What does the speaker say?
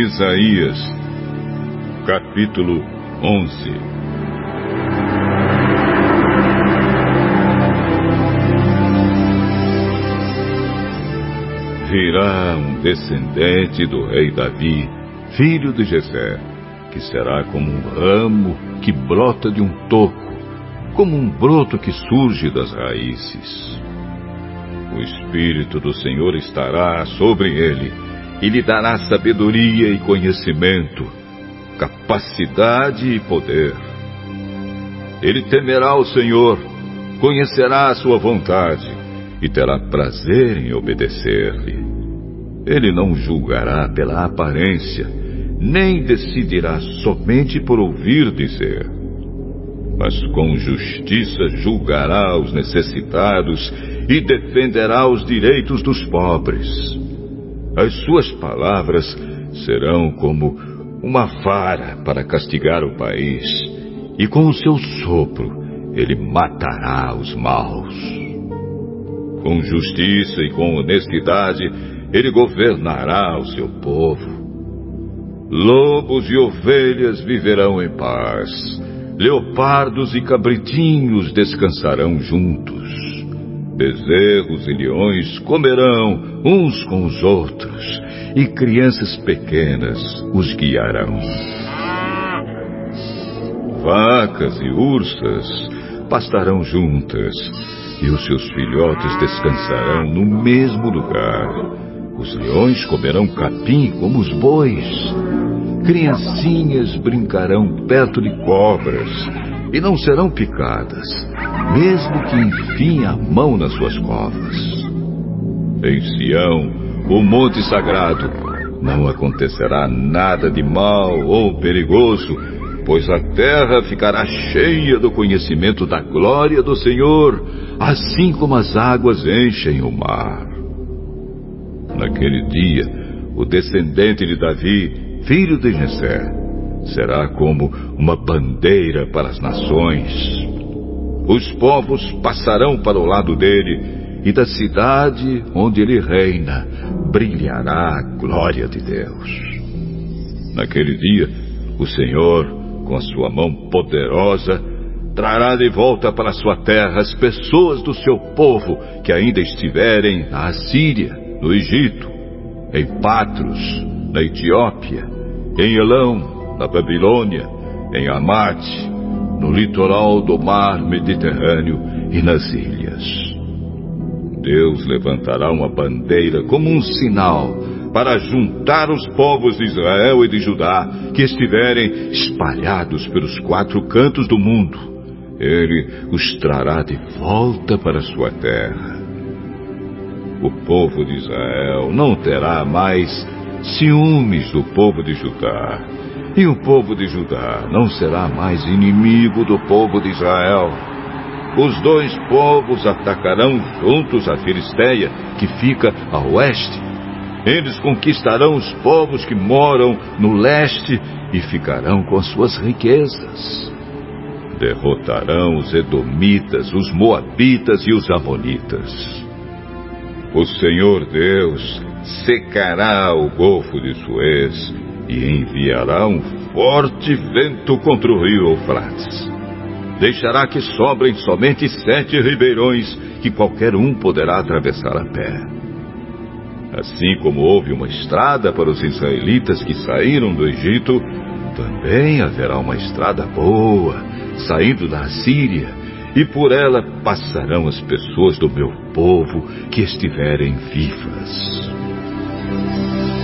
Isaías, capítulo 11 Virá um descendente do rei Davi, filho de Jessé, que será como um ramo que brota de um toco, como um broto que surge das raízes. O Espírito do Senhor estará sobre ele e lhe dará sabedoria e conhecimento, capacidade e poder. Ele temerá o Senhor, conhecerá a sua vontade e terá prazer em obedecer-lhe. Ele não julgará pela aparência, nem decidirá somente por ouvir dizer. Mas com justiça julgará os necessitados e defenderá os direitos dos pobres. As suas palavras serão como uma vara para castigar o país, e com o seu sopro ele matará os maus. Com justiça e com honestidade ele governará o seu povo. Lobos e ovelhas viverão em paz, leopardos e cabritinhos descansarão juntos. Bezerros e leões comerão uns com os outros, e crianças pequenas os guiarão. Vacas e ursas pastarão juntas, e os seus filhotes descansarão no mesmo lugar. Os leões comerão capim como os bois. Criancinhas brincarão perto de cobras e não serão picadas, mesmo que enfiem a mão nas suas covas. Em Sião, o monte sagrado, não acontecerá nada de mal ou perigoso, pois a terra ficará cheia do conhecimento da glória do Senhor, assim como as águas enchem o mar. Naquele dia, o descendente de Davi, filho de Jessé, será como uma bandeira para as nações. Os povos passarão para o lado dele, e da cidade onde ele reina brilhará a glória de Deus. Naquele dia, o Senhor, com a sua mão poderosa, trará de volta para sua terra as pessoas do seu povo que ainda estiverem na Assíria, no Egito, em Patros, na Etiópia, em Elão, na Babilônia, em Amate, no litoral do mar Mediterrâneo e nas ilhas. Deus levantará uma bandeira como um sinal para juntar os povos de Israel e de Judá que estiverem espalhados pelos quatro cantos do mundo. Ele os trará de volta para sua terra. O povo de Israel não terá mais ciúmes do povo de Judá, e o povo de Judá não será mais inimigo do povo de Israel. Os dois povos atacarão juntos a Filisteia, que fica a oeste. Eles conquistarão os povos que moram no leste e ficarão com suas riquezas. Derrotarão os Edomitas, os Moabitas e os Amonitas. O Senhor Deus secará o golfo de Suez e enviará um forte vento contra o rio Eufrates. Deixará que sobrem somente sete ribeirões que qualquer um poderá atravessar a pé. Assim como houve uma estrada para os israelitas que saíram do Egito, também haverá uma estrada boa, saindo da Síria, e por ela passarão as pessoas do meu povo que estiverem vivas. Música